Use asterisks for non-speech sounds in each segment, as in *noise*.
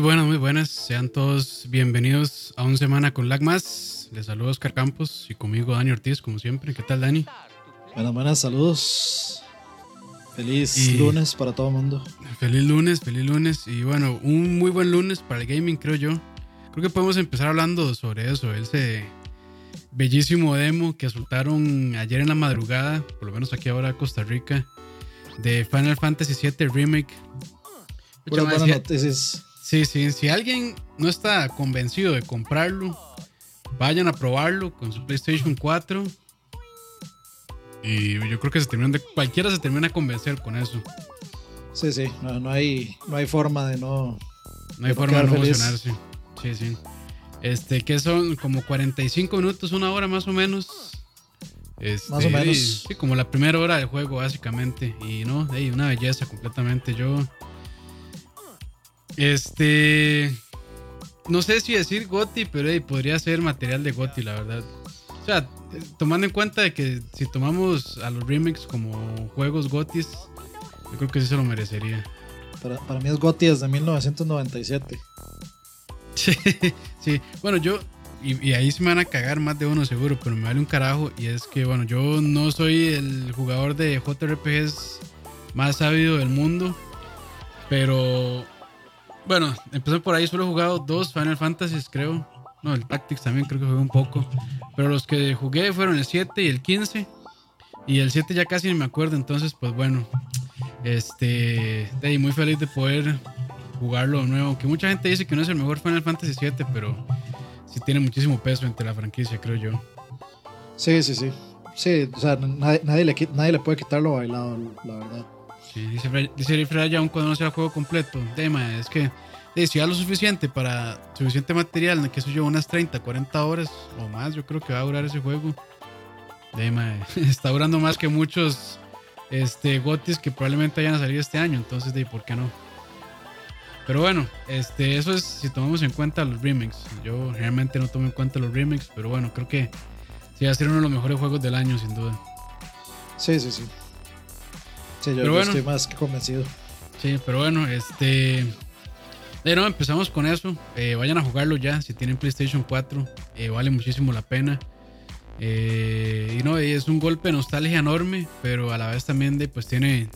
Muy buenas, muy buenas. Sean todos bienvenidos a un semana con Lag Más. Les saludo Oscar Campos y conmigo Dani Ortiz, como siempre. ¿Qué tal, Dani? Buenas, buenas, saludos. Feliz lunes para todo el mundo. Feliz lunes, feliz lunes. Y bueno, un muy buen lunes para el gaming, creo yo. Creo que podemos empezar hablando sobre eso. Ese bellísimo demo que soltaron ayer en la madrugada, por lo menos aquí ahora Costa Rica, de Final Fantasy VII Remake. buenas noticias. Sí, sí, si alguien no está convencido de comprarlo, vayan a probarlo con su PlayStation 4. Y yo creo que se terminan de, cualquiera se termina a convencer con eso. Sí, sí, no, hay, no hay forma de no. No hay forma de no emocionarse. Sí, sí. Este, que son como 45 minutos, una hora más o menos. Este, más o menos. Sí, como la primera hora del juego, básicamente. Y no, hey, una belleza completamente. Yo este. No sé si decir Goti, pero podría ser material de Goti, la verdad. O sea, tomando en cuenta de que si tomamos a los remakes como juegos Gotis, yo creo que sí se lo merecería. Para, para mí es Goti desde 1997. Sí, *laughs* sí. Bueno, yo. Y, y, ahí se me van a cagar más de uno seguro, pero me vale un carajo. Y es que, bueno, yo no soy el jugador de JRPGs más sabido del mundo. Pero bueno, empecé por ahí, solo he jugado dos Final Fantasies, creo. No, el Tactics también creo que jugué un poco. Pero los que jugué fueron el 7 y el 15. Y el 7 ya casi ni me acuerdo, entonces pues bueno. Este, muy feliz de poder jugarlo de nuevo. Aunque mucha gente dice que no es el mejor Final Fantasy 7, pero sí tiene muchísimo peso entre la franquicia, creo yo. Sí, sí, sí. Sí, o sea, nadie, le, nadie le puede quitar lo bailado, la verdad. Dice, dice ya aún cuando no sea juego completo. Tema es que si ya lo suficiente para suficiente material, que eso yo unas 30, 40 horas o más, yo creo que va a durar ese juego. Tema, *laughs* está durando más que muchos este, gotis que probablemente hayan salido este año, entonces, de ¿por qué no? Pero bueno, este, eso es si tomamos en cuenta los remakes. Yo realmente no tomo en cuenta los remakes, pero bueno, creo que sí va a ser uno de los mejores juegos del año, sin duda. Sí, sí, sí. Sí, yo, estoy más que convencido. Sí, pero bueno, este. Bueno, empezamos con eso. Eh, vayan a jugarlo ya. Si tienen PlayStation 4, eh, vale muchísimo la pena. Eh, y no, es un golpe de nostalgia enorme, pero a la vez también de, pues tiene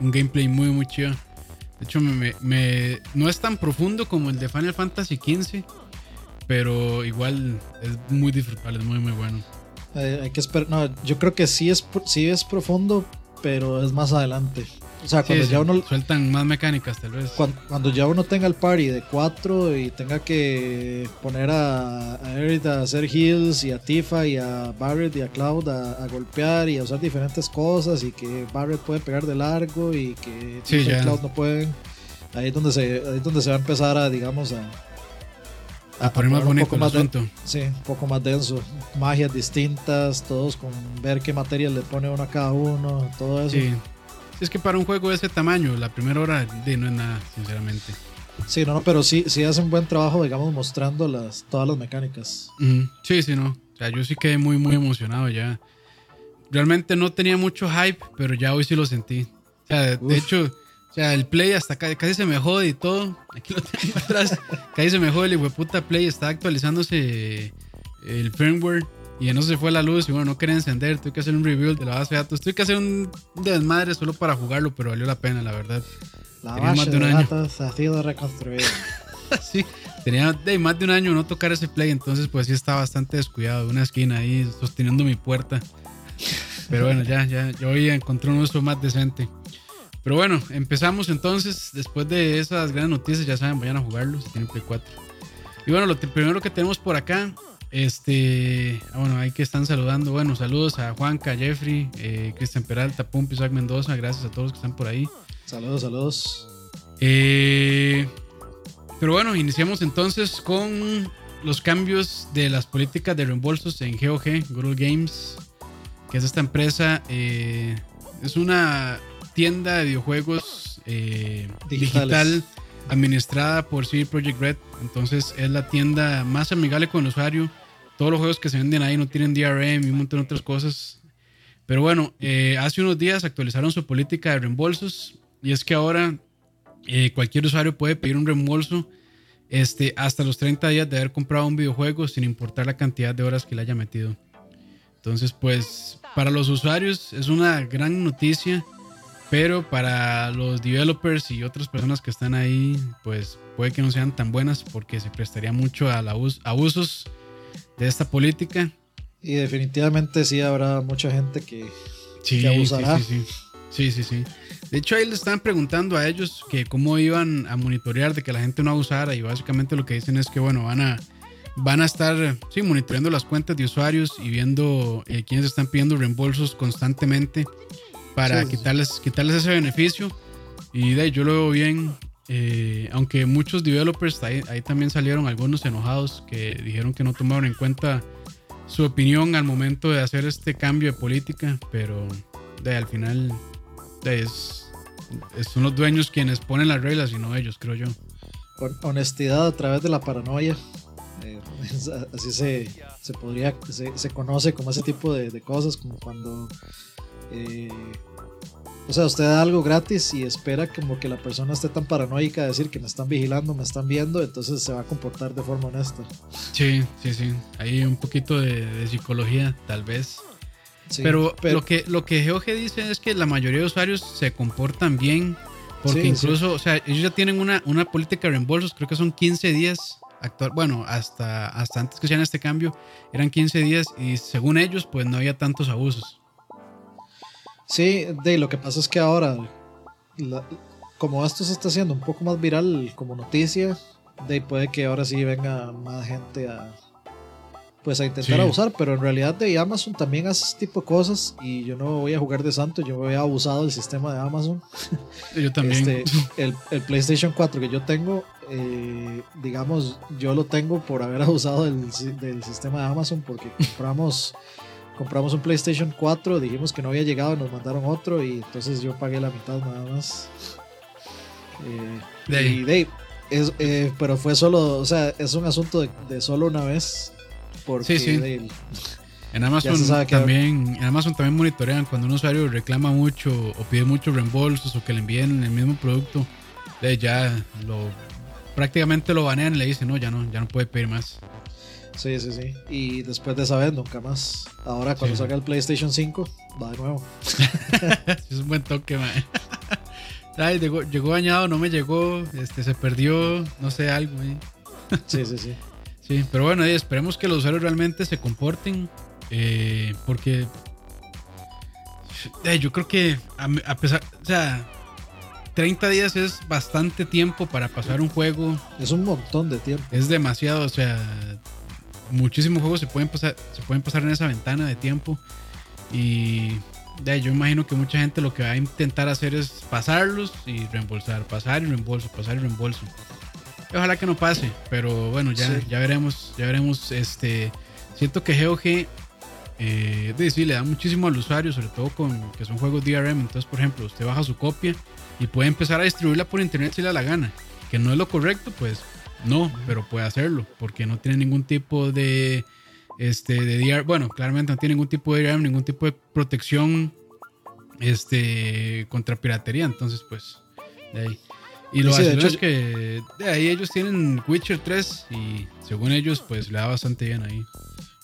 un gameplay muy, muy chido. De hecho, me, no es tan profundo como el de Final Fantasy XV, pero igual es muy disfrutable, es muy, muy bueno. hay que esperar. No, yo creo que sí es, sí es profundo, pero es más adelante. O sea, cuando ya uno. Sueltan más mecánicas, tal vez. Cuando, ya uno tenga el party de cuatro y tenga que poner a, a Eric a hacer heals y a Tifa y a Barrett y a Cloud a, golpear y a usar diferentes cosas y que Barrett puede pegar de largo y que Tifa y Cloud no pueden. Ahí es donde se, ahí es donde se va a empezar a, digamos, a, a, poner más bonito un poco más sí, un poco más denso. Magias distintas, todos con ver qué material le pone uno a cada uno, todo eso. Sí. Es que para un juego de ese tamaño, la primera hora de no es nada, sinceramente. Sí, no, no, pero sí, sí hace un buen trabajo, digamos, mostrando las, todas las mecánicas. Sí, sí, no. O sea, yo sí quedé muy, muy emocionado ya. Realmente no tenía mucho hype, pero ya hoy sí lo sentí. O sea, de hecho, o sea, el Play hasta casi, se me jode y todo. Aquí lo tengo *laughs* atrás. casi se me jode el puta Play. Está actualizándose el firmware. Y ya no se fue la luz. Y bueno, no quería encender. Tuve que hacer un rebuild de la base de datos. Tuve que hacer un desmadre solo para jugarlo. Pero valió la pena, la verdad. La base más de, un año. datos ha sido reconstruida. *laughs* sí, tenía de más de un año no tocar ese Play. Entonces, pues sí estaba bastante descuidado. Una esquina ahí sosteniendo mi puerta. Pero bueno, ya, ya. Yo hoy encontré un uso más decente. Pero bueno, empezamos entonces. Después de esas grandes noticias, ya saben, vayan a jugarlo si tienen Play 4. Y bueno, lo primero que tenemos por acá, este, ah, bueno, ahí que están saludando. Bueno, saludos a Juanca, Jeffrey, eh, Cristian Peralta, Pump, Isaac Mendoza. Gracias a todos los que están por ahí. Saludos, saludos. Eh, pero bueno, iniciamos entonces con los cambios de las políticas de reembolsos en GOG, Google Games, que es esta empresa. Eh, es una tienda de videojuegos eh, digital administrada por CD Projekt Red. Entonces es la tienda más amigable con el usuario. Todos los juegos que se venden ahí no tienen DRM y un montón de otras cosas. Pero bueno, eh, hace unos días actualizaron su política de reembolsos y es que ahora eh, cualquier usuario puede pedir un reembolso este, hasta los 30 días de haber comprado un videojuego sin importar la cantidad de horas que le haya metido. Entonces, pues para los usuarios es una gran noticia, pero para los developers y otras personas que están ahí, pues puede que no sean tan buenas porque se prestaría mucho a abusos de esta política. Y definitivamente sí habrá mucha gente que, sí, abusará. Sí, sí, sí, sí, sí. De hecho, ahí le estaban preguntando a ellos que cómo iban a monitorear de que la gente no abusara y básicamente lo que dicen es que, bueno, van a van a estar sí, monitoreando las cuentas de usuarios y viendo eh, quiénes están pidiendo reembolsos constantemente para quitarles, quitarles ese beneficio. Y de ahí yo lo veo bien, eh, aunque muchos developers, ahí, también salieron algunos enojados que dijeron que no tomaron en cuenta su opinión al momento de hacer este cambio de política, pero de, al final es, son los dueños quienes ponen las reglas y no ellos, creo yo. Honestidad a través de la paranoia. Eh, *laughs* así se, se podría, se, se, conoce como ese tipo de, de cosas, como cuando, eh, o sea, usted da algo gratis y espera como que la persona esté tan paranoica de decir que me están vigilando, me están viendo, entonces se va a comportar de forma honesta. Sí, sí, sí, hay un poquito de, psicología, tal vez. pero, lo que lo que GeoG dice es que la mayoría de usuarios se comportan bien porque incluso, o sea, ellos ya tienen una, una política de reembolsos, creo que son 15 días actual, bueno, hasta, hasta antes que hicieran este cambio, eran 15 días y según ellos, pues no había tantos abusos. Sí, de lo que pasa es que ahora, como esto se está haciendo un poco más viral como noticia, de puede que ahora sí venga más gente a, pues a intentar abusar, pero en realidad de Amazon también hace ese tipo de cosas y yo no voy a jugar de santo, yo voy a abusado del sistema de Amazon. *laughs* Yo también. Este, *laughs* el, el, PlayStation 4 que yo tengo, eh, digamos, yo lo tengo por haber *laughs* abusado del, del sistema de Amazon porque compramos, compramos un PlayStation 4, dijimos que no había llegado, nos mandaron otro y entonces yo pagué la mitad nada más. Eh, y de, es, eh, pero fue solo, o sea, es un asunto de, de solo una vez porque sí, sí. en Amazon también, en Amazon también monitorean cuando un usuario reclama mucho o pide muchos reembolsos o que le envíen el mismo producto, ya lo prácticamente lo banean y le dicen no, ya no, ya no puede pedir más. Sí, sí, sí. Y después de esa vez, nunca más. Ahora, cuando salga el PlayStation 5, va de nuevo. *laughs* es un buen toque, man. Ay, llegó, llegó, dañado, no me llegó, este, se perdió, no sé, algo. sí, sí, sí. *laughs* Sí, pero bueno, esperemos que los usuarios realmente se comporten. Eh, porque yo creo que a, pesar, o sea, 30 días es bastante tiempo para pasar un juego. Es un montón de tiempo. Es demasiado, o sea, muchísimos juegos se pueden pasar, se pueden pasar en esa ventana de tiempo. Y yo imagino que mucha gente lo que va a intentar hacer es pasarlos y reembolsar, pasar y reembolso, pasar y reembolso. Ojalá que no pase, pero bueno, ya, ya veremos, ya veremos. Este, siento que GOG eh, le da muchísimo al usuario, sobre todo con que son juegos DRM. Entonces, por ejemplo, usted baja su copia y puede empezar a distribuirla por internet si le da la gana. Que no es lo correcto, pues no, pero puede hacerlo, porque no tiene ningún tipo de este de DRM, bueno, claramente no tiene ningún tipo de DRM, ningún tipo de protección este contra piratería, entonces pues de ahí. Y lo sí, es que de ahí ellos tienen Witcher 3 y según ellos pues le da bastante bien ahí.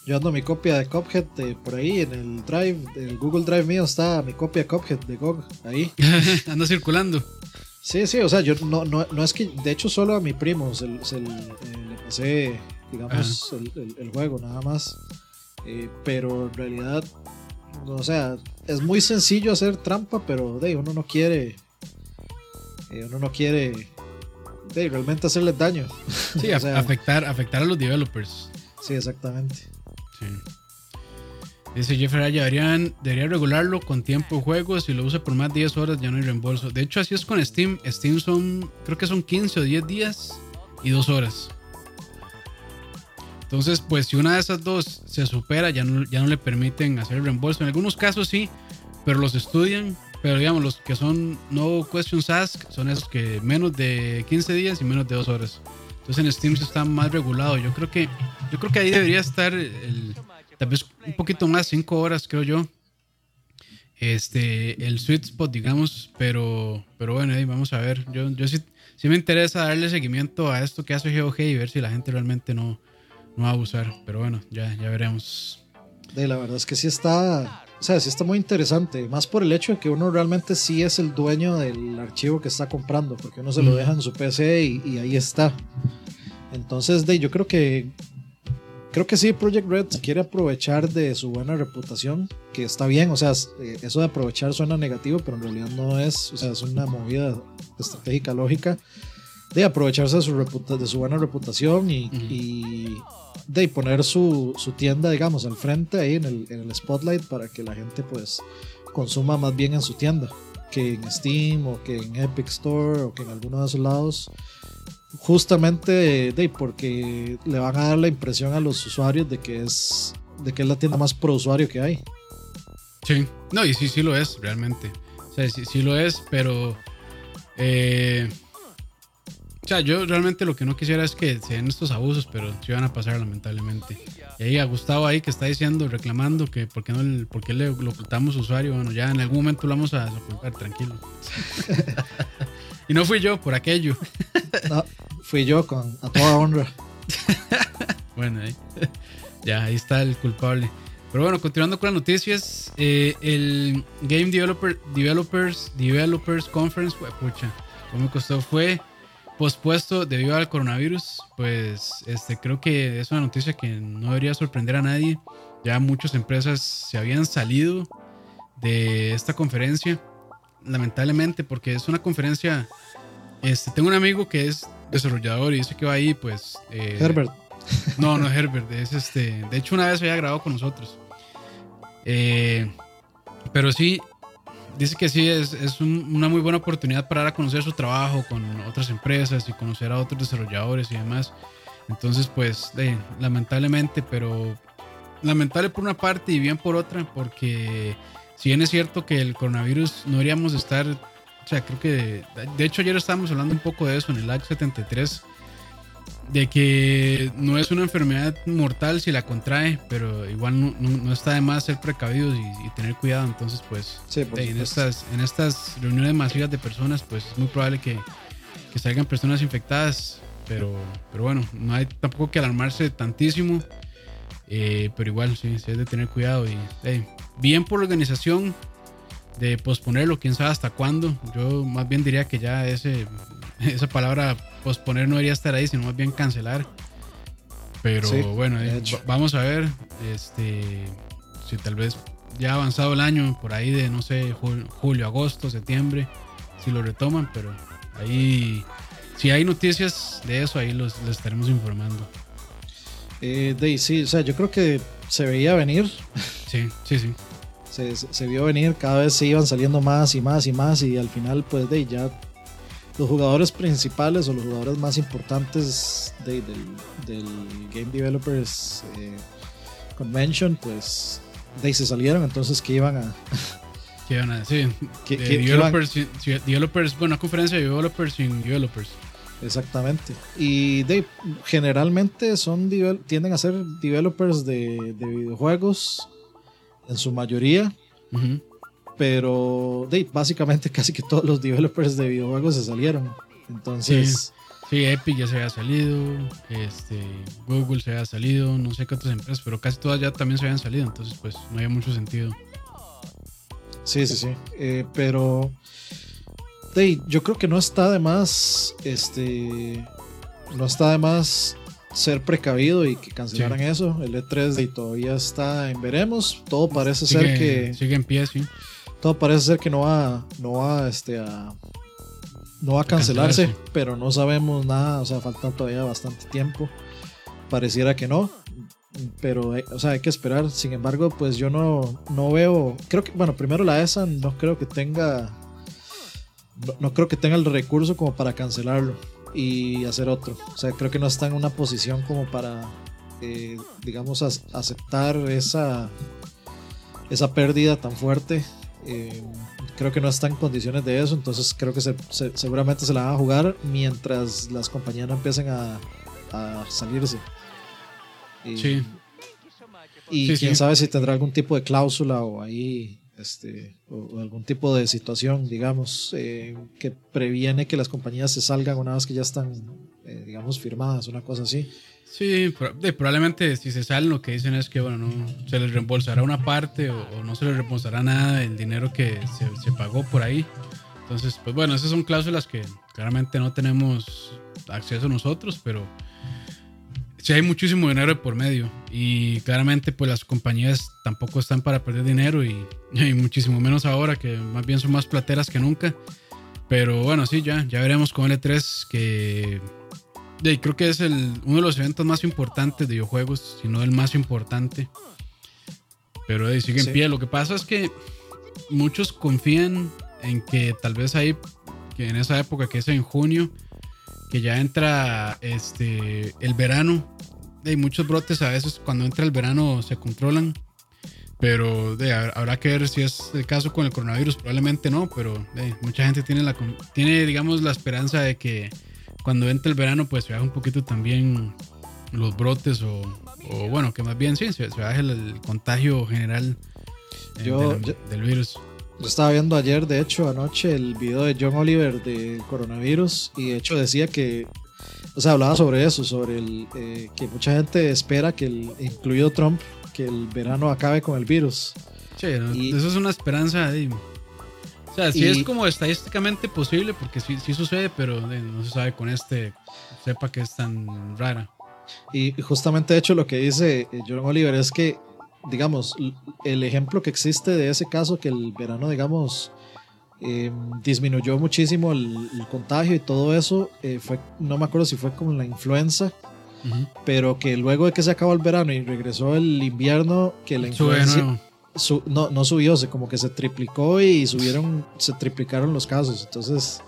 Yo ando mi copia de Cuphead por ahí en el Drive, el Google Drive mío está mi copia de Cuphead de GOG ahí. *laughs* anda circulando. Sí, sí, o sea, yo no, no, no es que, de hecho solo a mi primo se, le pasé, digamos, el, juego nada más. Eh, pero en realidad, o sea, es muy sencillo hacer trampa, pero de uno no quiere eh, uno no quiere realmente hacerles daño. Sí, *laughs* afectar, afectar a los developers. Sí, exactamente. Sí. Dice Jeffrey deberían, debería regularlo con tiempo de juego. Si lo usa por más de 10 horas ya no hay reembolso. De hecho, así es con Steam. Steam son, creo que son 15 o 10 días y 2 horas. Entonces, pues si una de esas dos se supera, ya no, ya no le permiten hacer el reembolso. En algunos casos sí, pero los estudian pero digamos, los que son no questions ask son esos que menos de 15 días y menos de 2 horas. Entonces en Steam se está más regulado. Yo creo que yo creo que ahí debería estar el, tal vez un poquito más, 5 horas creo yo. Este, el sweet spot, digamos, pero, pero bueno, ahí vamos a ver. Yo, yo sí, sí me interesa darle seguimiento a esto que hace GOG y ver si la gente realmente no, no va a abusar. Pero bueno, ya, ya veremos. De la verdad es que sí está, o sea, sí está muy interesante, más por el hecho de que uno realmente sí es el dueño del archivo que está comprando, porque uno se lo deja en su PC y, y ahí está. Entonces, de, yo creo que creo que sí, Project Red quiere aprovechar de su buena reputación, que está bien, o sea, eh, eso de aprovechar suena negativo, pero en realidad no es, o sea, es una movida estratégica lógica de aprovecharse de su, de su buena reputación y, de poner su, su, tienda, digamos, al frente ahí en el, en el spotlight para que la gente pues consuma más bien en su tienda que en Steam o que en Epic Store o que en alguno de esos lados justamente de, porque le van a dar la impresión a los usuarios de que es de que es la tienda más pro usuario que hay. Sí, no, y sí, sí lo es, realmente. O sea, sí, sí lo es, pero. Eh, o sea, yo realmente lo que no quisiera es que se den estos abusos, pero sí van a pasar, lamentablemente. Y ahí a Gustavo ahí que está diciendo, reclamando que por qué, no, por qué le lo ocultamos usuario. Bueno, ya en algún momento lo vamos a ocultar, tranquilo. *laughs* y no fui yo por aquello. *laughs* No, fui yo con a toda honra. *laughs* bueno, ahí, ya ahí está el culpable. Pero bueno, continuando con las noticias, eh, el Game Developer, Developers Developers Conference, pucha, ¿cómo me costó? Fue pospuesto debido al coronavirus. Pues este, creo que es una noticia que no debería sorprender a nadie. Ya muchas empresas se habían salido de esta conferencia, lamentablemente, porque es una conferencia este, tengo un amigo que es desarrollador y dice que va ahí, pues. Eh, Herbert. No, no Herbert, es este. De hecho, una vez había grabado con nosotros. Eh, pero sí, dice que sí, es, es una muy buena oportunidad para dar a conocer su trabajo con otras empresas y conocer a otros desarrolladores y demás. Entonces, pues, lamentablemente, pero lamentable por una parte y bien por otra, porque si bien es cierto que el coronavirus no deberíamos estar o sea, creo que. De hecho, ayer estábamos hablando un poco de eso en el Live 73. De que no es una enfermedad mortal si la contrae, pero igual no, está de más ser precavidos y, tener cuidado. Entonces, pues, en, estas, en estas reuniones masivas de personas, pues es muy probable que, que salgan personas infectadas. Pero, pero bueno, no hay tampoco que alarmarse tantísimo. Eh, pero igual, sí, sí, es de tener cuidado. Y bien por la organización, de posponerlo, quién sabe hasta cuándo. Yo más bien diría que ya ese, *laughs* esa palabra posponer no debería estar ahí, sino más bien cancelar. Pero bueno, eh, vamos a ver este, si tal vez ya ha avanzado el año, por ahí de, no sé, julio, agosto, septiembre, si lo retoman, pero ahí, si hay noticias de eso, ahí los, les estaremos informando. Eh, de, sí, o sea, yo creo que se veía venir. Sí, sí, sí se, vio venir, cada vez se iban saliendo más y más y más y al final pues de ya los jugadores principales o los jugadores más importantes del, Game Developers eh, Convention pues de se salieron, entonces que iban a... *laughs* que iban a decir? developers, developers, bueno, conferencia de developers sin developers. Exactamente. Y de, generalmente son tienden a ser developers de, de videojuegos en su mayoría. Pero de, básicamente *laughs* casi que todos los developers de videojuegos se salieron. Entonces... Sí. Epic ya se había salido, este, Google se había salido, no sé qué otras empresas, pero casi todas ya también se habían salido, entonces pues no había mucho sentido. Sí, sí, sí. Eh, pero de, yo creo que no está de más, este, no está de más ser precavido y que cancelaran eso. El E3 y todavía está en veremos. Todo parece ser que. Sigue en pie, sí. Todo parece ser que no va, no va este, a. No va a cancelarse, pero no sabemos nada. O sea, falta todavía bastante tiempo. Pareciera que no. Pero, eh, o sea, hay que esperar. Sin embargo, pues yo no, no veo. Creo que, bueno, primero la ESA no creo que tenga. no creo que tenga el recurso como para cancelarlo y hacer otro. O sea, creo que no está en una posición como para, eh, digamos, aceptar esa, esa pérdida tan fuerte. Eh, creo que no está en condiciones de eso, entonces creo que seguramente se la van a jugar mientras las compañías no empiecen a, a salirse. sí. Y quién sabe si tendrá algún tipo de cláusula o ahí este, o, algún tipo de situación, digamos, eh, que previene que las compañías se salgan una vez que ya están, eh, digamos, firmadas, una cosa así. Sí, probablemente si se salen lo que dicen es que, bueno, no se les reembolsará una parte o, no se les reembolsará nada del dinero que se, se, pagó por ahí. Entonces, pues bueno, esas son cláusulas que claramente no tenemos acceso nosotros, pero sí hay muchísimo dinero por medio y claramente pues las compañías tampoco están para perder dinero *laughs* y, muchísimo menos ahora que más bien son más plateras que nunca. Pero bueno, sí, ya, ya veremos con L3 que creo que es el, uno de los eventos más importantes de videojuegos, si no el más importante. Pero sigue en pie. Lo que pasa es que muchos confían en que tal vez ahí, que en esa época que es en junio, que ya entra este el verano. Hay muchos brotes a veces cuando entra el verano se controlan. Pero de, habrá que ver si es el caso con el coronavirus. Probablemente no, pero mucha gente tiene, la, tiene, digamos, la esperanza de que cuando entre el verano, pues se baje un poquito también los brotes o, bueno, que más bien sí, se, baje el, contagio general eh, del virus. Yo estaba viendo ayer, de hecho, anoche, el video de John Oliver de coronavirus y de hecho decía que, o sea, hablaba sobre eso, sobre el eh, que mucha gente espera que, el, incluido Trump, que el verano acabe con el virus. Sí, eso es una esperanza. o sea, sí es como estadísticamente posible, porque sí, sí sucede, pero no se sabe con este, sepa que es tan rara. Y justamente, de hecho, lo que dice eh, John Oliver es que digamos, el ejemplo que existe de ese caso, que el verano, digamos, em, disminuyó muchísimo el, contagio y todo eso, eh, fue, no me acuerdo si fue como la influenza, pero que luego de que se acabó el verano y regresó el invierno, que la influenza... no, no subió, se como que se triplicó y subieron, se triplicaron los casos. Entonces,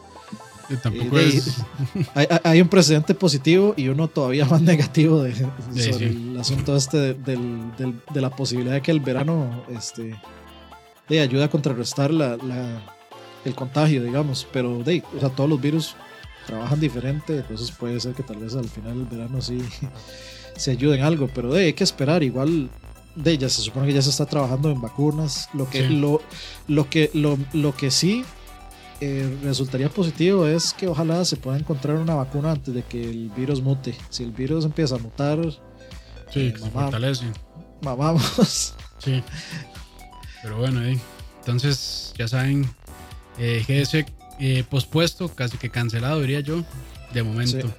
*laughs* hay, un precedente positivo y uno todavía más *laughs* negativo de, sobre el asunto este de, la posibilidad de que el verano este, de, ayude a contrarrestar la, el contagio, digamos. Pero de, o sea, todos los virus trabajan diferente, entonces puede ser que tal vez al final del verano sí *laughs* se ayuden algo, pero de, hay que esperar. Igual de ya se supone que ya se está trabajando en vacunas. Lo que, lo, lo, que, lo, lo que sí eh, resultaría positivo es que ojalá se pueda encontrar una vacuna antes de que el virus mute. Si el virus empieza a mutar, sí, eh, se fortalece. Mamamos. Sí. Pero bueno, eh, entonces ya saben, eh, GS eh, pospuesto, casi que cancelado, diría yo, de momento.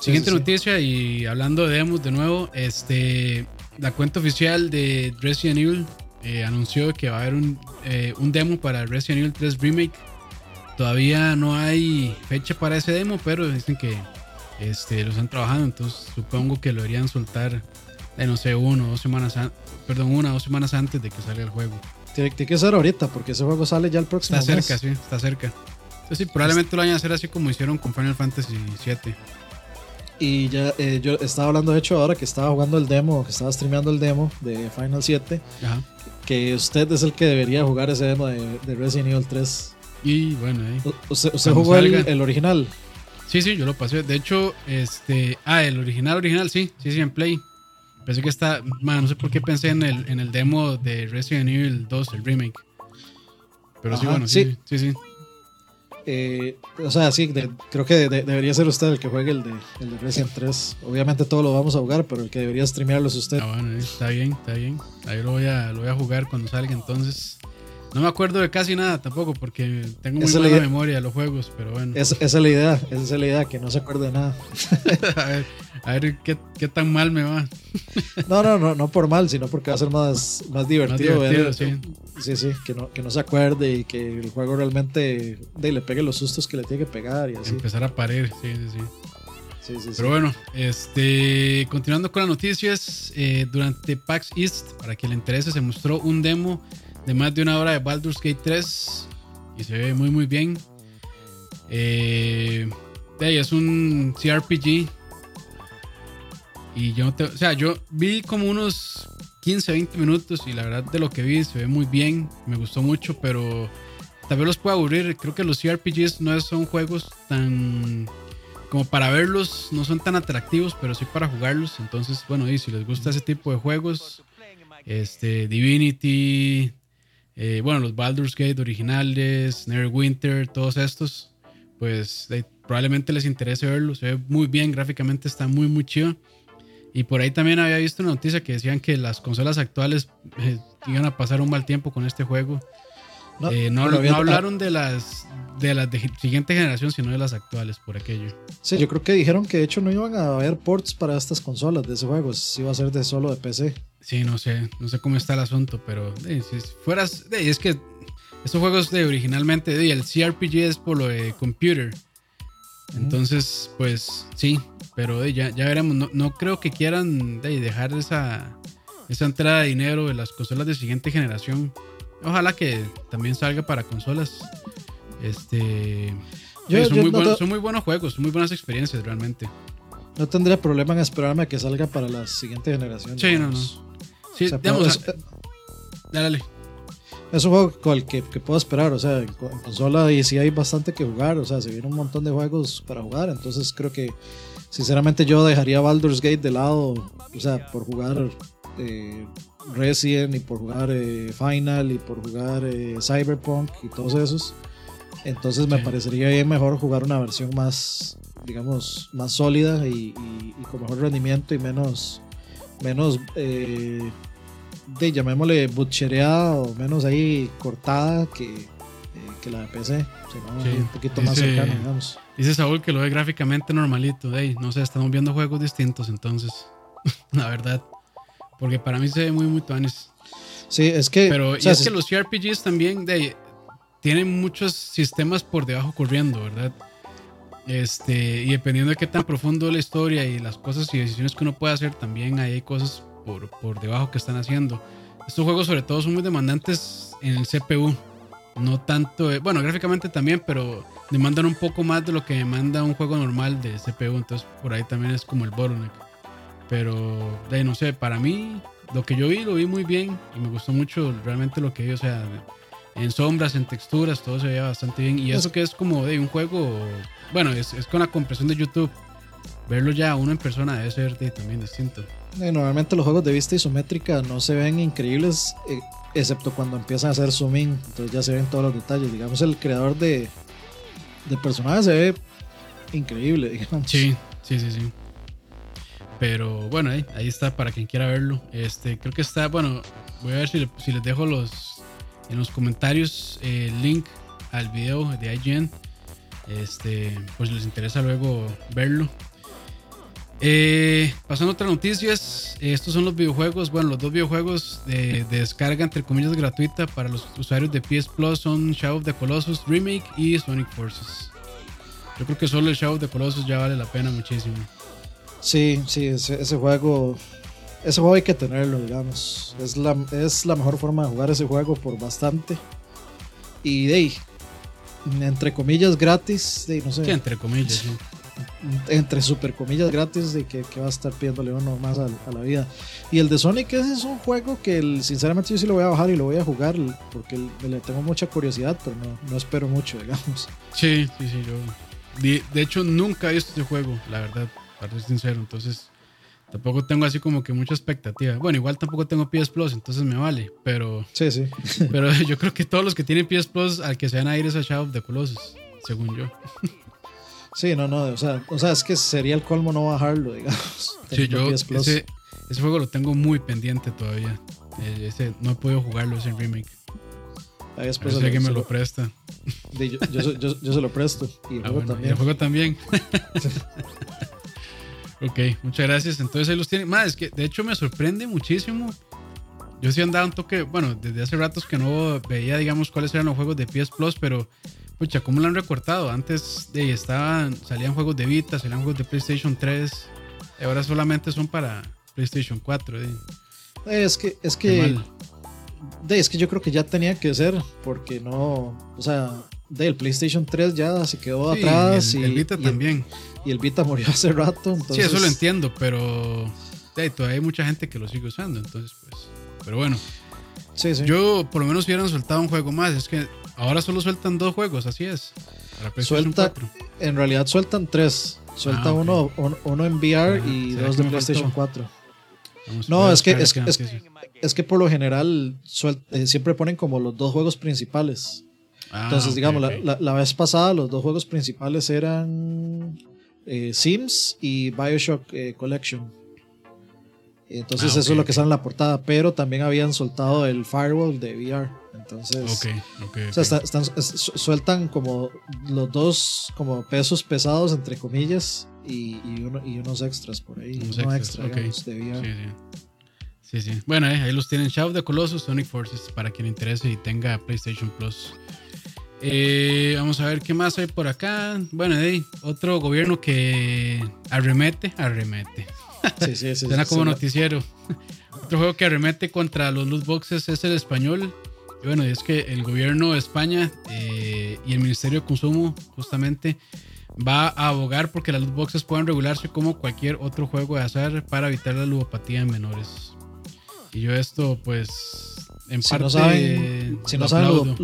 Siguiente noticia y hablando de demos de nuevo, este, la cuenta oficial de Resident Evil anunció que va a haber un, un demo para Resident Evil 3 Remake Todavía no hay fecha para ese demo, pero dicen que este, lo están trabajando, entonces supongo que lo deberían soltar, de no sé, uno o dos semanas, perdón, una o dos semanas antes de que salga el juego. Tiene, que ser ahorita, porque ese juego sale ya el próximo Está cerca, sí, está cerca. Entonces sí, probablemente lo vayan a hacer así como hicieron con Final Fantasy VII. Y ya eh, yo estaba hablando, de hecho, ahora que estaba jugando el demo, que estaba streameando el demo de Final 7, que usted es el que debería jugar ese demo de, de Resident Evil 3 y bueno, eh. ¿Usted, jugó el, original? Sí, sí, yo lo pasé. De hecho, este. Ah, el original, original, sí, sí, sí, en Play. Pensé que está. no sé por qué pensé en el, en el demo de Resident Evil 2, el remake. Pero sí, bueno, sí, sí, sí. Eh, o sea, sí, creo que debería ser usted el que juegue el de, el de Resident 3. Obviamente todo lo vamos a jugar, pero el que debería streamearlo es usted. Ah, bueno, está bien, está bien. Ahí lo voy a, lo voy a jugar cuando salga entonces. No me acuerdo de casi nada tampoco porque tengo muy mala memoria de los juegos, pero bueno. esa es la idea, esa es la idea, que no se acuerde de nada. *laughs* a ver, ¿qué, qué, tan mal me va. no, no, no, no por mal, sino porque va a ser más, más divertido. sí. sí, sí, que no, que no se acuerde y que el juego realmente de, le pegue los sustos que le tiene que pegar y así. Empezar a parir, sí, sí, sí. Sí, sí, Pero bueno, este, continuando con las noticias, eh, durante PAX East, para quien le interese, se mostró un demo de más de una hora de Baldur's Gate 3 y se ve muy muy bien. Eh, es un CRPG y yo o sea, yo vi como unos 15, 20 minutos y la verdad de lo que vi se ve muy bien, me gustó mucho, pero tal vez los pueda aburrir. Creo que los CRPGs no son juegos tan como para verlos, no son tan atractivos, pero sí para jugarlos. Entonces, bueno, y si les gusta ese tipo de juegos, este Divinity, eh, bueno, los Baldur's Gate originales, Neverwinter, todos estos, pues probablemente les interese verlo. Se ve muy bien, gráficamente está muy, muy chido. Y por ahí también había visto una noticia que decían que las consolas actuales eh, iban a pasar un mal tiempo con este juego. No, eh, no, hablaron de las de la siguiente generación, sino de las actuales, por aquello. Sí, yo creo que dijeron que de hecho no iban a haber ports para estas consolas de ese juego, si iba a ser de solo de PC. Sí, no sé, no sé cómo está el asunto, pero si fueras, es que estos juegos de originalmente, el CRPG es por lo de computer. Entonces, pues sí, pero ya, ya veremos. No, creo que quieran dejar esa, esa entrada de dinero de las consolas de siguiente generación. Ojalá que también salga para consolas. Este. son, muy buenos, juegos, son muy buenas experiencias realmente. No tendría problema en esperarme a que salga para la siguiente generación. Sí, no, no. Sí, digamos, dale, Es un juego con el que, puedo esperar, o sea, en consola y sí hay bastante que jugar, o sea, se viene un montón de juegos para jugar, entonces creo que sinceramente yo dejaría Baldur's Gate de lado, o sea, por jugar eh, Resident y por jugar eh, Final y por jugar eh, Cyberpunk y todos esos. Entonces me parecería bien mejor jugar una versión más, digamos, más sólida y, y con mejor rendimiento y menos menos, eh, de, llamémosle butchereada o menos ahí cortada que, eh, que la de PC. un poquito más cercana, digamos. Dice Saúl que lo ve gráficamente normalito. no sé, estamos viendo juegos distintos entonces. *laughs* la verdad. Porque para mí se ve muy, muy tuanes. Sí, es que. Pero es que los CRPGs también de, tienen muchos sistemas por debajo corriendo, ¿verdad? Este, y dependiendo de qué tan profundo la historia y las cosas y decisiones que uno puede hacer, también hay cosas por, por debajo que están haciendo. Estos juegos sobre todo son muy demandantes en el CPU. No tanto, eh, bueno, gráficamente también, pero demandan un poco más de lo que demanda un juego normal de CPU. Entonces por ahí también es como el bottleneck. Pero, de, no sé, para mí lo que yo vi lo vi muy bien y me gustó mucho realmente lo que vi. O sea, en sombras, en texturas, todo se veía bastante bien. Y eso que es como de un juego, bueno, es, con la compresión de YouTube. Verlo ya uno en persona debe ser también distinto. normalmente los juegos de vista isométrica no se ven increíbles, eh, excepto cuando empiezan a hacer zoom in. Entonces ya se ven todos los detalles. Digamos, el creador de, de personajes se ve increíble, *laughs* digamos. Sí, sí, sí, sí. Pero bueno, ahí, ahí está para quien quiera verlo. Este, creo que está, bueno, voy a ver si, si les dejo los, en los comentarios el link al video de IGN. Este, pues les interesa luego verlo. Eh, pasando a otras noticias, estos son los videojuegos. Bueno, los dos videojuegos de, descarga entre comillas gratuita para los usuarios de PS Plus son Shadow of the Colossus Remake y Sonic Forces. Yo creo que solo el Shadow of the Colossus ya vale la pena muchísimo. Sí, sí, ese juego ese juego hay que tenerlo, digamos. Es la, es la mejor forma de jugar ese juego por bastante. Y de entre comillas gratis, de, no sé. entre comillas, Entre super comillas gratis, de que, va a estar pidiéndole uno más a, la vida. Y el de Sonic ese es un juego que sinceramente yo sí lo voy a bajar y lo voy a jugar porque le tengo mucha curiosidad, pero no, no espero mucho, *laughs* digamos. Sí, sí, sí, yo. De, hecho, nunca he visto este juego, la verdad, para ser sincero. Entonces, Tampoco tengo así como que mucha expectativa. Bueno, igual tampoco tengo PS Plus, entonces me vale. Pero. Sí, sí. pero *laughs* yo creo que todos los que tienen PS Plus, al que se van a ir es a Shadow of the Colossus, según yo. *laughs* Sí, no, no. O sea, o sea, es que sería el colmo no bajarlo, digamos. Sí, yo. Ese, ese, juego lo tengo muy pendiente todavía. Eh, ese, no he podido jugarlo, ese remake. Ahí después a que me lo, presta. Yo, yo, yo, yo, se lo presto. Y el *laughs* ah, juego también. Y el juego también. *laughs* *laughs* Ok, muchas gracias. Entonces ahí los tienen. Más, es que de hecho me sorprende muchísimo. Yo sí andaba un toque, bueno, desde hace ratos que no veía, digamos, cuáles eran los juegos de PS Plus, pero, pucha, ¿cómo lo han recortado? Antes de estaban, salían juegos de Vita, salían juegos de PlayStation 3, y ahora solamente son para PlayStation 4. Es que, es que, es que yo creo que ya tenía que ser, porque no, o sea, del PlayStation 3 ya se quedó atrás. y el Vita también. y el Vita murió hace rato. Entonces... Sí, eso lo entiendo, pero todavía hay mucha gente que lo sigue usando, entonces pues. Pero bueno. Sí, sí. Yo por lo menos hubieran soltado un juego más. Es que ahora solo sueltan dos juegos, así es. Suelta, en realidad suelta tres. Suelta ah, uno, uno en VR y dos de PlayStation 4. no, es que, es, es, que por lo general eh, siempre ponen como los dos juegos principales. Ah, Entonces, digamos, La, la, vez pasada los dos juegos principales eran eh, Sims y Bioshock eh, Collection. Entonces ah, eso es lo que sale en la portada, pero también habían soltado el Firewall de VR. Entonces, o sea, sueltan como los dos como pesos pesados entre comillas y, unos extras por ahí, uno extra de VR. Sí, sí. Bueno, eh, ahí los tienen Shadow de Colossus, Sonic Forces, para quien interese y tenga PlayStation Plus. Eh, vamos a ver qué más hay por acá. Bueno, otro gobierno que arremete, arremete. Sí, sí, sí. Suena como noticiero. *laughs* Otro juego que arremete contra los loot boxes es el español. Y bueno, es que el gobierno de España eh, y el Ministerio de Consumo justamente va a abogar porque las loot boxes puedan regularse como cualquier otro juego de azar para evitar la ludopatía en menores. Y yo esto pues en si parte no saben, si no saben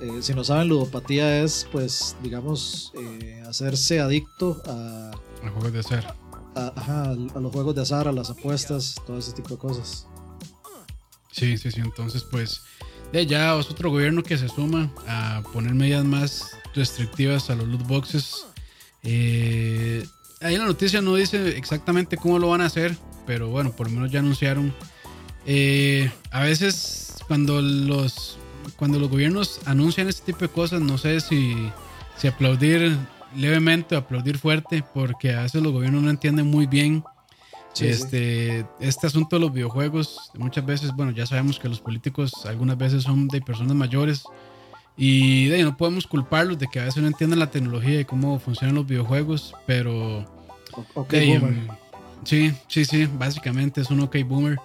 eh, si no saben, ludopatía es, pues, digamos, eh, hacerse adicto a, a juegos de azar a, los juegos de azar, a las apuestas, todo ese tipo de cosas. Sí, sí, sí. Entonces, pues, ya es otro gobierno que se suma a poner medidas más restrictivas a los loot boxes. Eh, ahí la noticia no dice exactamente cómo lo van a hacer, pero bueno, por lo menos ya anunciaron. Eh, a veces cuando los cuando los gobiernos anuncian este tipo de cosas, no sé si, si aplaudir levemente aplaudir fuerte porque a veces los gobiernos no entienden muy bien este, este asunto de los videojuegos. Muchas veces, bueno, ya sabemos que los políticos algunas veces son de personas mayores y de, no podemos culparlos de que a veces no entienden la tecnología y cómo funcionan los videojuegos, pero... Em, sí, sí, sí, básicamente es un ok boomer.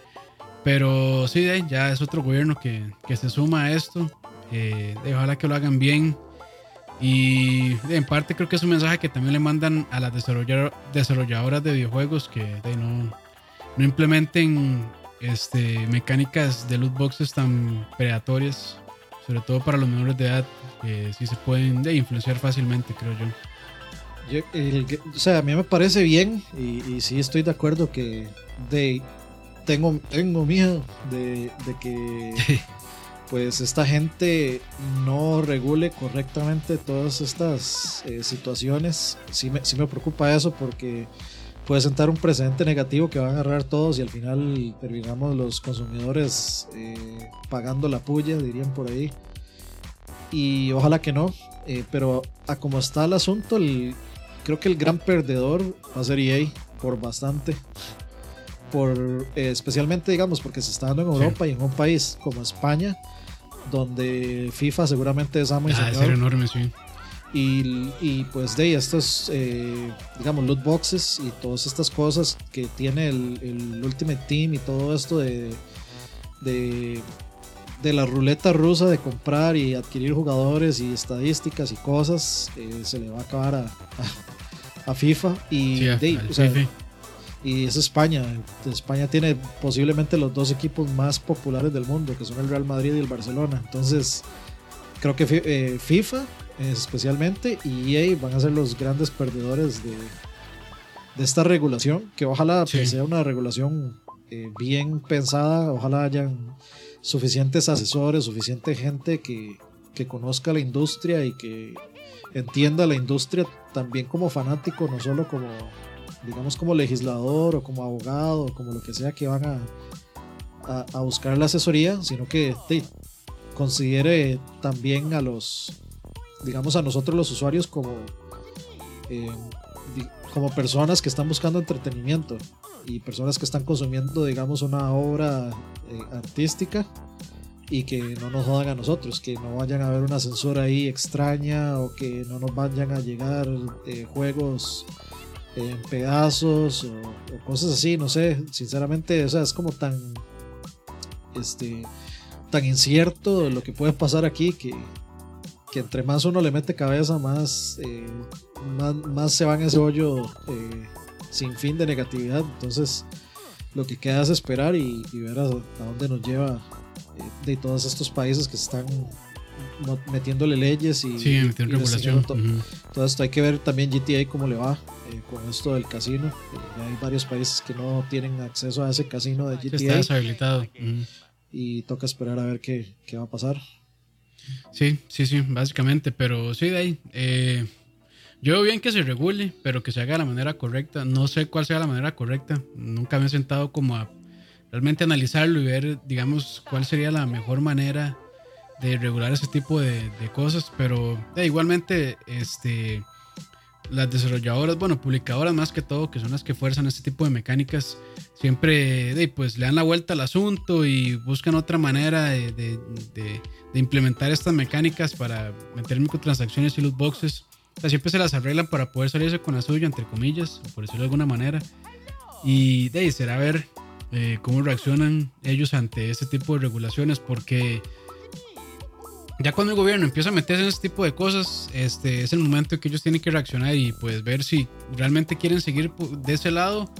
Pero sí, ya es otro gobierno que, que se suma a esto. Eh, ojalá que lo hagan bien. Y en parte creo que es un mensaje que también le mandan a las desarrolladoras de videojuegos que no, no implementen este, mecánicas de loot boxes tan predatorias, sobre todo para los menores de edad, que sí se pueden de, influenciar fácilmente, creo yo. o sea, a mí me parece bien y, y sí estoy de acuerdo que de, tengo, tengo miedo de, de que *laughs* pues esta gente no regule correctamente todas estas eh, situaciones. Sí me, sí me preocupa eso porque puede sentar un precedente negativo que van a agarrar todos y al final terminamos los consumidores eh, pagando la puya, dirían por ahí. Y ojalá que no, eh, pero a como está el asunto, creo que el gran perdedor va a ser EA por bastante. Por, especialmente digamos porque se está dando en Europa y en un país como España donde FIFA seguramente es amo y ah, enorme, sí. Y, y, pues de estos, eh, digamos, loot boxes y todas estas cosas que tiene el, el Ultimate Team y todo esto de, de, de, la ruleta rusa de comprar y adquirir jugadores y estadísticas y cosas, eh, se le va a acabar a, a, FIFA. Y de, o sea, y es España. España tiene posiblemente los dos equipos más populares del mundo, que son el Real Madrid y el Barcelona. Entonces, creo que eh, FIFA especialmente y EA van a ser los grandes perdedores de, de esta regulación, que ojalá pues, sea una regulación eh, bien pensada, ojalá hayan suficientes asesores, suficiente gente que, que conozca la industria y que entienda la industria también como fanático, no solo como digamos como legislador o como abogado o como lo que sea que van a, a, buscar la asesoría, sino que considere también a los, digamos a nosotros los usuarios como, eh, como personas que están buscando entretenimiento y personas que están consumiendo, digamos, una obra eh, artística y que no nos jodan a nosotros, que no vayan a haber una censura ahí extraña o que no nos vayan a llegar eh, juegos en pedazos o, cosas así, no sé, sinceramente, o sea, es como tan, este, tan incierto lo que puede pasar aquí que, que entre más uno le mete cabeza, más, eh, más, se va en ese hoyo eh, sin fin de negatividad. Entonces, lo que queda es esperar y, ver a, dónde nos lleva eh, de todos estos países que están metiéndole leyes y, sí, metiendo regulación. Todo. Entonces hay que ver también GTA cómo le va eh, con esto del casino. Eh, hay varios países que no tienen acceso a ese casino de GTA. Está deshabilitado. Y toca esperar a ver qué, qué, va a pasar. Sí, sí, sí, básicamente. Pero sí, de ahí. Eh, yo veo bien que se regule, pero que se haga de la manera correcta. No sé cuál sea la manera correcta. Nunca me he sentado como a realmente analizarlo y ver, digamos, cuál sería la mejor manera de regular ese tipo de, cosas. Pero igualmente, este, las desarrolladoras, bueno, publicadoras más que todo, que son las que fuerzan este tipo de mecánicas, siempre pues, le dan la vuelta al asunto y buscan otra manera de, implementar estas mecánicas para meter microtransacciones y loot boxes. O siempre se las arreglan para poder salirse con la suya, entre comillas, por decirlo de alguna manera. Y de ahí será ver eh, cómo reaccionan ellos ante este tipo de regulaciones, porque ya cuando el gobierno empieza a meterse en este tipo de cosas, este es el momento en que ellos tienen que reaccionar y pues ver si realmente quieren seguir de ese lado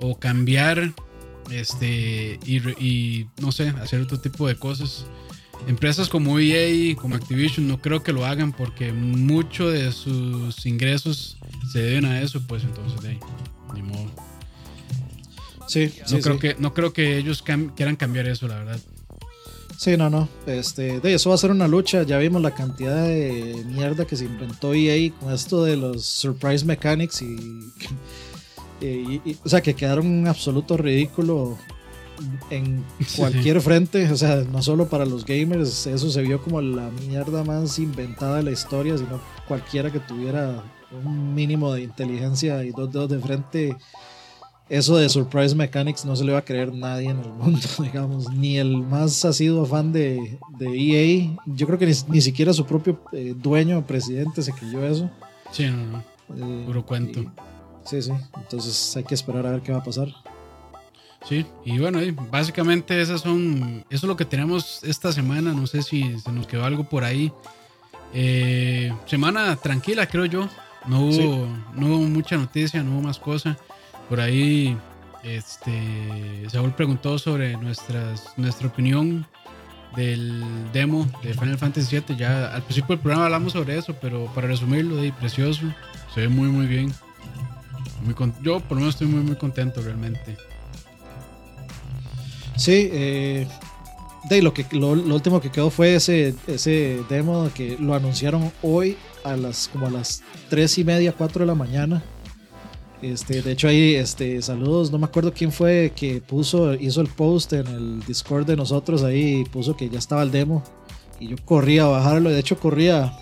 o cambiar este y, y no sé, hacer otro tipo de cosas. Empresas como EA, como Activision, no creo que lo hagan porque mucho de sus ingresos se deben a eso, pues entonces, de ahí, ni modo. Sí, no creo que no creo que ellos quieran cambiar eso, la verdad. Sí, no, no. Este, de eso va a ser una lucha. Ya vimos la cantidad de mierda que se inventó EA con esto de los surprise mechanics *laughs* y, o sea, que quedaron un absoluto ridículo en *laughs* cualquier frente, o sea, no solo para los gamers, eso se vio como la mierda más inventada de la historia, sino cualquiera que tuviera un mínimo de inteligencia y dos dedos de frente eso de Surprise Mechanics no se le va a creer nadie en el mundo, *laughs* digamos, ni el más asiduo fan de, de EA. Yo creo que ni, siquiera su propio eh, dueño o presidente se creyó eso. Sí, no, no. Eh, Puro cuento. sí, sí. Entonces hay que esperar a ver qué va a pasar. Sí, y bueno, básicamente esas son, eso es lo que tenemos esta semana. No sé si se nos quedó algo por ahí. Eh, semana tranquila, creo yo. No hubo, no hubo mucha noticia, no hubo más cosas. Por ahí, este, Saúl preguntó sobre nuestras, nuestra opinión del demo de Final Fantasy VII. Ya al principio del programa hablamos sobre eso, pero para resumirlo, de precioso, se ve muy, muy bien. Muy yo por lo menos estoy muy, muy contento realmente. Sí, eh, lo, que, lo, último que quedó fue ese, ese demo que lo anunciaron hoy a las como a las 3 y media, 4 de la mañana. Este, de hecho, ahí, este, saludos, no me acuerdo quién fue que puso, hizo el post en el Discord de nosotros, ahí puso que ya estaba el demo. Y yo corría a bajarlo, de hecho corría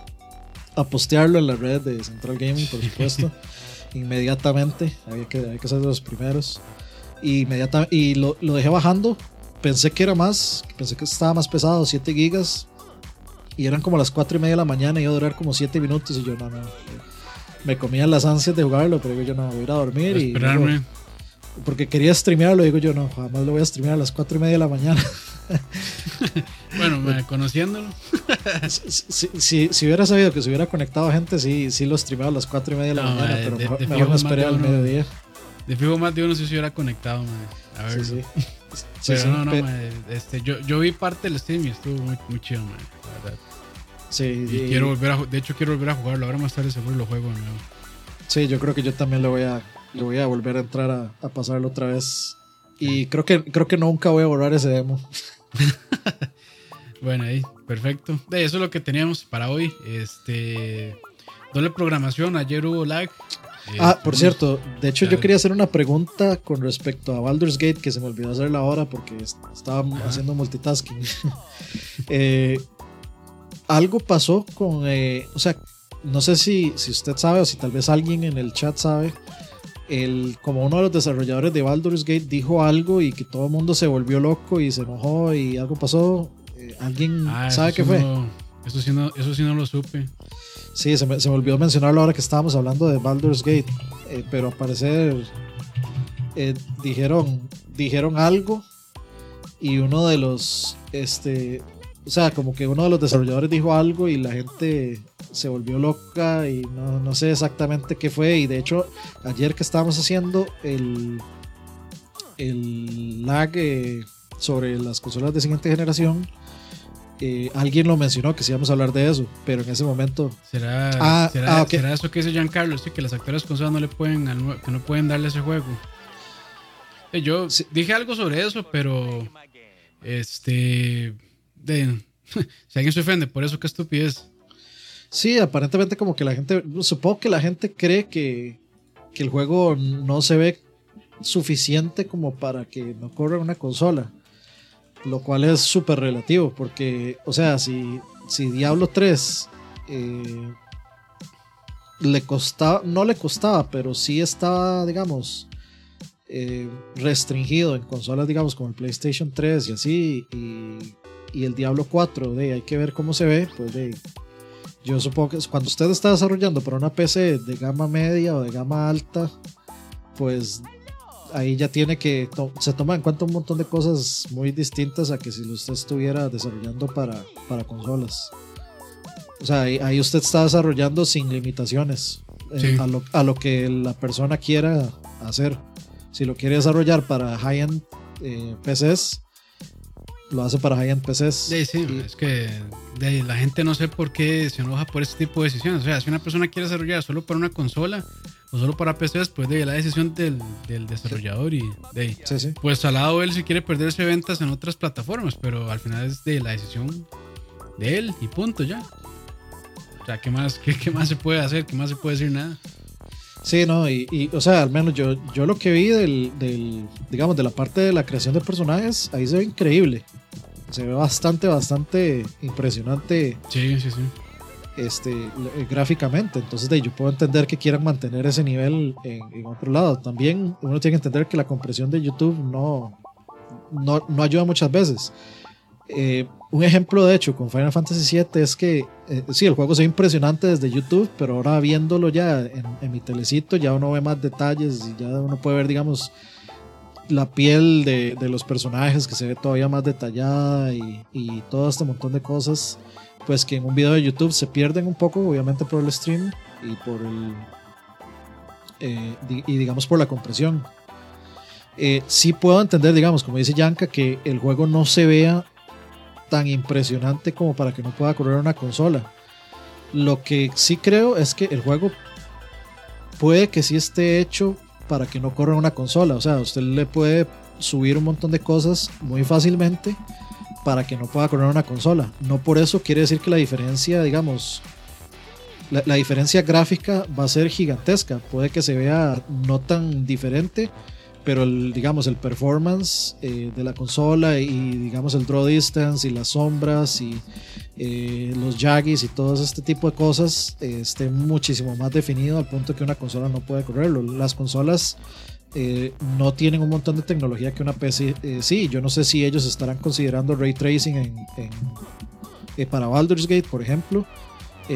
a postearlo en la red de Central Gaming, por supuesto, *laughs* inmediatamente, había que, había que ser de los primeros. Y, y lo, lo, dejé bajando, pensé que era más, pensé que estaba más pesado, 7 gigas, y eran como las 4 y media de la mañana, y iba a durar como 7 minutos, y yo no, no me comían las ansias de jugarlo, pero yo no, voy a ir a dormir y... porque quería streamearlo, digo yo, no, jamás lo voy a streamear a las 4 y media de la mañana. *laughs* bueno, *laughs* conociéndolo. si, si, hubiera sabido que se hubiera conectado gente, sí, sí lo streameaba a las 4 y media de la mañana, pero mejor, me esperé al mediodía. De fijo más de uno si se hubiera conectado, A ver. Sí, sí. Pero no, no, este, yo, yo vi parte del stream y estuvo muy, muy chido, man, la verdad. Sí, quiero volver a, de hecho quiero volver a jugarlo. Ahora más tarde seguro lo juego de nuevo. Sí, yo creo que yo también lo voy a, lo voy a volver a entrar a, a pasarlo otra vez. Y creo que, creo que nunca voy a borrar ese demo. *laughs* bueno, ahí, perfecto. Eso es lo que teníamos para hoy. Este doble programación, ayer hubo lag. ah, por cierto, de hecho yo quería hacer una pregunta con respecto a Baldur's Gate que se me olvidó hacerla ahora porque estaba haciendo multitasking. *laughs* eh, algo pasó con, eh, o sea, no sé si, si usted sabe o si tal vez alguien en el chat sabe, el, como uno de los desarrolladores de Baldur's Gate dijo algo y que todo el mundo se volvió loco y se enojó y algo pasó. Eh, ¿Alguien ah, sabe qué fue? eso, sí no, eso sí no lo supe. Sí, se me, se me olvidó mencionarlo ahora que estábamos hablando de Baldur's Gate, eh, pero al parecer dijeron, dijeron algo y uno de los este, o sea, como que uno de los desarrolladores dijo algo y la gente se volvió loca y no, sé exactamente qué fue. Y de hecho, ayer que estábamos haciendo el, el lag eh, sobre las consolas de siguiente generación, eh, alguien lo mencionó que sí íbamos a hablar de eso, pero en ese momento. ¿Será, Ah, será, ah, será eso que dice Giancarlo? Sí, que las actores consolas no le pueden, que no pueden darle ese juego. Eh, Yo Sí. dije algo sobre eso, pero. Este. De, *laughs* si alguien se ofende por eso, qué estupidez. Sí, aparentemente como que la gente, supongo que la gente cree que, que el juego no se ve suficiente como para que no corra una consola, lo cual es súper relativo, porque, o sea, si, si Diablo 3 eh, le costaba, no le costaba, pero sí estaba, digamos, eh, restringido en consolas, digamos, como el PlayStation 3 y así, y, y el Diablo 4, de, hay que ver cómo se ve, pues de, yo supongo que cuando usted está desarrollando para una PC de gama media o de gama alta, pues ahí ya tiene que, to- se toma en cuenta un montón de cosas muy distintas a que si usted estuviera desarrollando para, para consolas. O sea, ahí, ahí usted está desarrollando sin limitaciones eh, Sí. a, lo, a lo que la persona quiera hacer. Si lo quiere desarrollar para high-end eh, PCs, lo hace para high-end PCs. Sí, sí, Y- es que de la gente no sé por qué se enoja por este tipo de decisiones. O sea, si una persona quiere desarrollar solo para una consola o solo para PCs, pues de ahí, la decisión del, del desarrollador y de sí, sí. Pues al lado él si quiere perderse ventas en otras plataformas, pero al final es de la decisión de él y punto ya. O sea, ¿qué más, qué, qué más se puede hacer? ¿Qué más se puede decir? Nada. Sí, no, y, y, o sea, al menos yo, yo lo que vi del, del, digamos, de la parte de la creación de personajes, ahí se ve increíble. Se ve bastante, bastante impresionante Sí, sí, sí. este, l- gráficamente. Entonces, de, yo puedo entender que quieran mantener ese nivel en, en otro lado. También uno tiene que entender que la compresión de YouTube no, no, no ayuda muchas veces. Eh, un ejemplo, de hecho, con Final Fantasy VII es que, eh, sí, el juego se ve impresionante desde YouTube, pero ahora viéndolo ya en, mi telecito, ya uno ve más detalles y ya uno puede ver, digamos, la piel de, los personajes que se ve todavía más detallada y, y todo este montón de cosas, pues que en un video de YouTube se pierden un poco, obviamente por el stream y por el. eh, y digamos por la compresión. Eh, sí puedo entender, digamos, como dice Yanka, que el juego no se vea tan impresionante como para que no pueda correr una consola. Lo que sí creo es que el juego puede que sí esté hecho para que no corra una consola. O sea, usted le puede subir un montón de cosas muy fácilmente para que no pueda correr una consola. No por eso quiere decir que la diferencia, digamos, la, la diferencia gráfica va a ser gigantesca. Puede que se vea no tan diferente, pero el, digamos el performance eh, de la consola y digamos el draw distance y las sombras y eh, los jaggies y todo este tipo de cosas eh, esté muchísimo más definido al punto que una consola no puede correrlo. Las consolas eh, no tienen un montón de tecnología que una PC sí. Yo no sé si ellos estarán considerando ray tracing en, en, para Baldur's Gate, por ejemplo.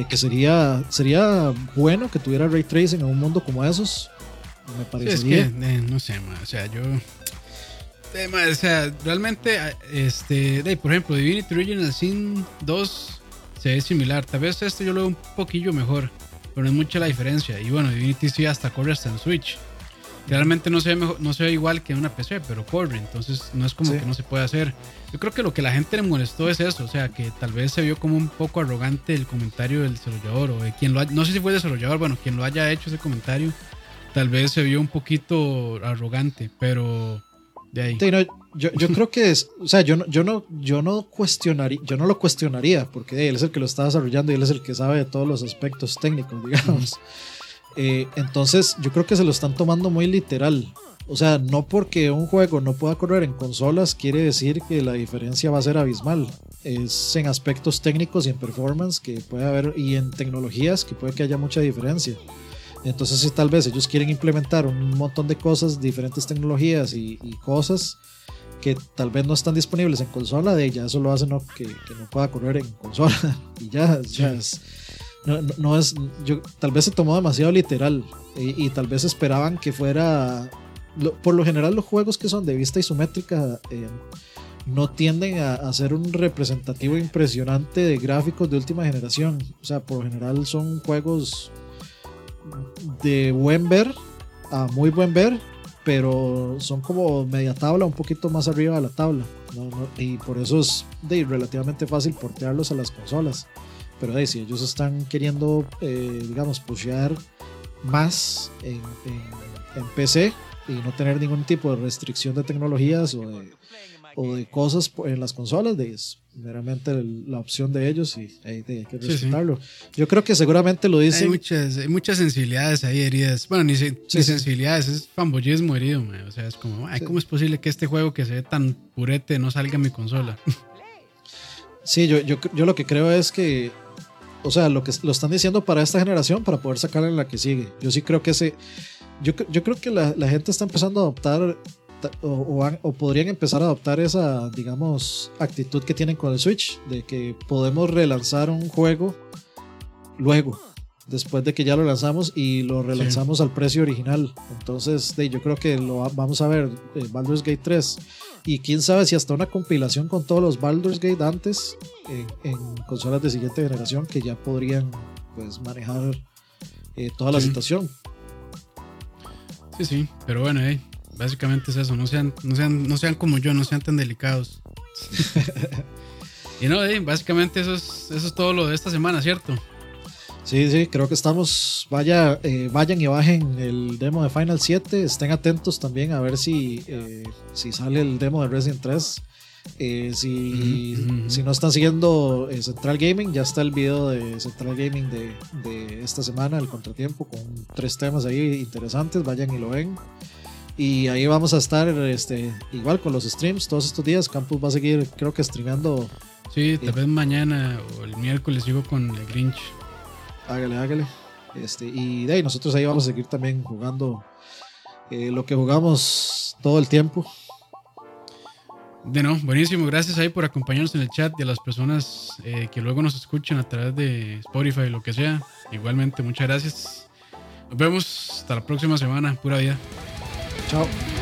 que sería, sería bueno que tuviera ray tracing en un mundo como esos. Me Sí, es parecería. que, eh, no sé, ma, o sea, yo. eh, ma, o sea, realmente, eh, este, de, por ejemplo, Divinity Original Sin 2 se ve similar. Tal vez este yo lo veo un poquillo mejor, pero no es mucha la diferencia. Y bueno, Divinity sí hasta corre hasta en Switch. Realmente no se, ve mejor- no se ve igual que en una PC, pero corre, entonces no es como Sí. que no se puede hacer. Yo creo que lo que la gente le molestó es eso, o sea, que tal vez se vio como un poco arrogante el comentario del desarrollador o de quien lo haya, no sé si fue el desarrollador, bueno, quien lo haya hecho ese comentario, tal vez se vio un poquito arrogante, pero de ahí. Yo creo que es, o sea, yo no, yo no, yo no cuestionaría, yo no lo cuestionaría, porque él es el que lo está desarrollando y él es el que sabe de todos los aspectos técnicos, *laughs* digamos. Eh, entonces, yo creo que se lo están tomando muy literal. O sea, no porque un juego no pueda correr en consolas quiere decir que la diferencia va a ser abismal. Es en aspectos técnicos y en performance que puede haber y en tecnologías que puede que haya mucha diferencia. Entonces, si tal vez ellos quieren implementar un montón de cosas, diferentes tecnologías y, y cosas que tal vez no están disponibles en consola, de ya eso lo hace no, que, que no pueda correr en consola. *laughs* y ya, ya es, no, no- no es, yo, tal vez se tomó demasiado literal y, y tal vez esperaban que fuera, lo- por lo general los juegos que son de vista isométrica eh, no tienden a, a ser un representativo impresionante de gráficos de última generación. O sea, por lo general son juegos de buen ver a muy buen ver pero son como media tabla, un poquito más arriba de la tabla. y por eso es de, relativamente fácil portearlos a las consolas. Pero de, si ellos están queriendo, eh, digamos, pushear más en, en, PC y no tener ningún tipo de restricción de tecnologías o de, o de cosas en las consolas, de, meramente la opción de ellos y hay, que respetarlo. Yo creo que seguramente lo dicen. Hay muchas, muchas sensibilidades ahí heridas. Bueno, ni, sensibilidades, es fanboyismo herido. O sea, es como, ay, ¿cómo es posible que este juego que se ve tan purete no salga en mi consola? *laughs* Sí, yo, yo, yo lo que creo es que, o sea, lo que lo están diciendo para esta generación para poder sacarla en la que sigue. Yo sí creo que ese. Yo, yo creo que la, la gente está empezando a adoptar o, podrían empezar a adoptar esa, digamos, actitud que tienen con el Switch, de que podemos relanzar un juego luego, después de que ya lo lanzamos y lo relanzamos al precio original. Entonces, yo creo que lo vamos a ver eh, Baldur's Gate 3 y quién sabe si hasta una compilación con todos los Baldur's Gate antes en, consolas de siguiente generación que ya podrían pues manejar eh, toda la situación. Sí, sí, pero bueno, eh, Básicamente es eso, no sean, no sean, no sean como yo, no sean tan delicados. *laughs* y no, básicamente eso es, eso es todo lo de esta semana, ¿cierto? Sí, sí, creo que estamos. Vaya, eh, vayan y bajen el demo de Final 7. Estén atentos también a ver si, eh, si sale el demo de Resident 3. Eh, si, si, no están siguiendo Central Gaming, ya está el video de Central Gaming de, de, esta semana, el contratiempo, con tres temas ahí interesantes. Vayan y lo ven. Y ahí vamos a estar este, igual con los streams todos estos días. Campus va a seguir, creo que streamando. Sí, tal vez mañana o el miércoles sigo con el Grinch. Hágale, hágale. Este, y de ahí nosotros ahí vamos a seguir también jugando eh, lo que jugamos todo el tiempo. De no, buenísimo. Gracias ahí por acompañarnos en el chat y a las personas eh, que luego nos escuchan a través de Spotify o lo que sea. Igualmente, muchas gracias. Nos vemos hasta la próxima semana. Pura vida. 好。